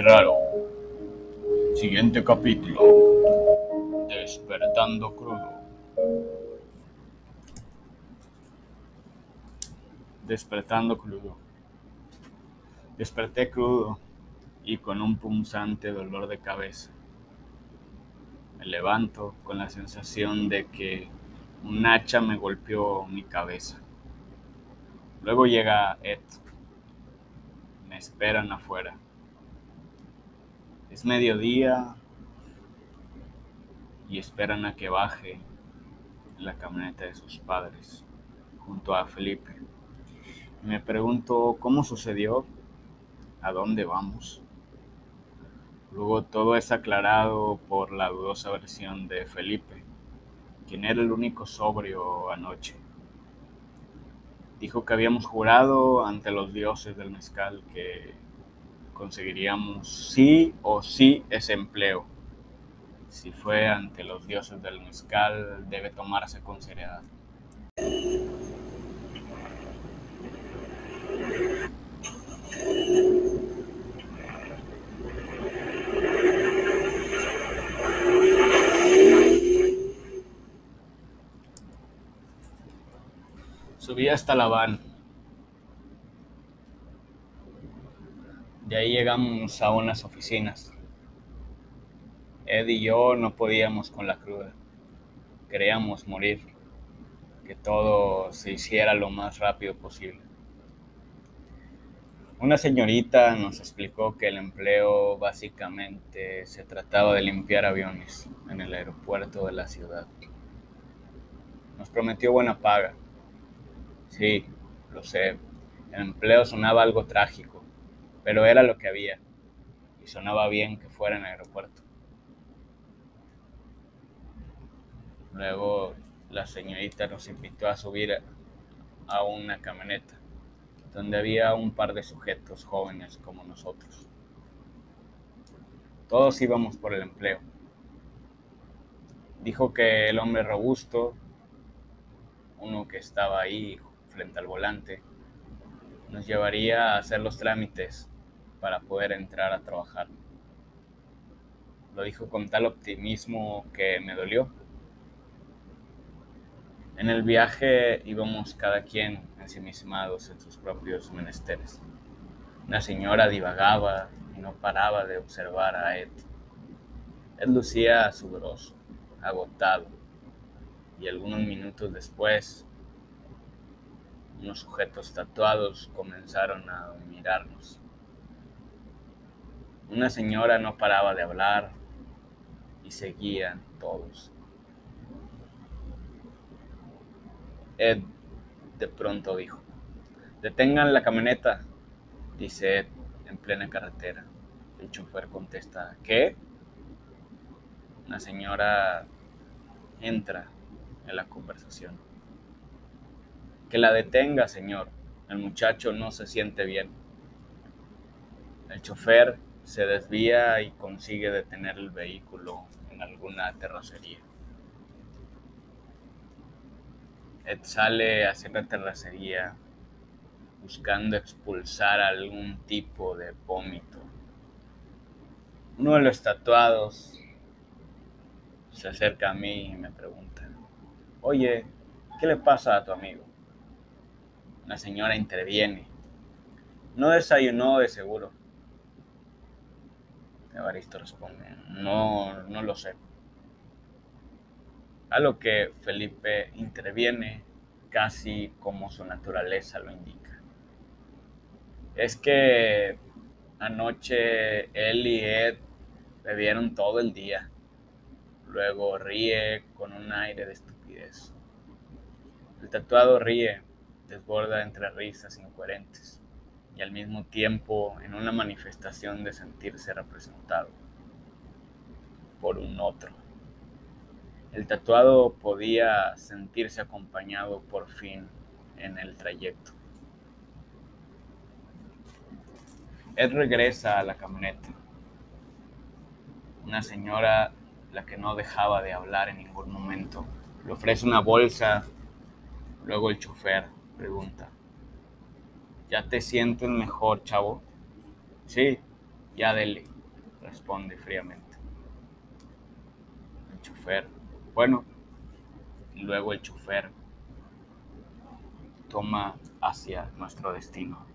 raro. Siguiente capítulo. Despertando crudo. Despertando crudo. Desperté crudo y con un punzante dolor de cabeza. Me levanto con la sensación de que un hacha me golpeó mi cabeza. Luego llega Ed. Me esperan afuera. Es mediodía y esperan a que baje la camioneta de sus padres junto a Felipe. Me pregunto cómo sucedió, a dónde vamos. Luego todo es aclarado por la dudosa versión de Felipe, quien era el único sobrio anoche. Dijo que habíamos jurado ante los dioses del mezcal que conseguiríamos sí o sí ese empleo. Si fue ante los dioses del mezcal, debe tomarse con seriedad. Subí hasta la van. De ahí llegamos a unas oficinas. Ed y yo no podíamos con la cruda. Queríamos morir. Que todo se hiciera lo más rápido posible. Una señorita nos explicó que el empleo básicamente se trataba de limpiar aviones en el aeropuerto de la ciudad. Nos prometió buena paga. Sí, lo sé. El empleo sonaba algo trágico, pero era lo que había. Y sonaba bien que fuera en el aeropuerto. Luego la señorita nos invitó a subir a una camioneta donde había un par de sujetos jóvenes como nosotros. Todos íbamos por el empleo. Dijo que el hombre robusto, uno que estaba ahí frente al volante, nos llevaría a hacer los trámites para poder entrar a trabajar. Lo dijo con tal optimismo que me dolió. En el viaje íbamos cada quien ensimismados en sus propios menesteres. Una señora divagaba y no paraba de observar a Ed. Ed lucía sudoroso, agotado, y algunos minutos después, unos sujetos tatuados comenzaron a mirarnos. Una señora no paraba de hablar y seguían todos. Ed de pronto dijo, detengan la camioneta, dice Ed en plena carretera. El chofer contesta, ¿qué? Una señora entra en la conversación. Que la detenga, señor. El muchacho no se siente bien. El chofer se desvía y consigue detener el vehículo en alguna terracería. Ed sale hacia la terracería buscando expulsar algún tipo de vómito. Uno de los tatuados se acerca a mí y me pregunta, oye, ¿qué le pasa a tu amigo? La señora interviene. No desayunó de seguro. Evaristo responde, no, no lo sé. A lo que Felipe interviene casi como su naturaleza lo indica. Es que anoche él y Ed bebieron todo el día. Luego ríe con un aire de estupidez. El tatuado ríe, desborda entre risas incoherentes y al mismo tiempo en una manifestación de sentirse representado por un otro. El tatuado podía sentirse acompañado por fin en el trayecto. Ed regresa a la camioneta. Una señora, la que no dejaba de hablar en ningún momento, le ofrece una bolsa. Luego el chofer pregunta, ¿ya te sientes mejor, chavo? Sí, Ya dele, responde fríamente. El chofer, bueno, luego el chofer toma hacia nuestro destino.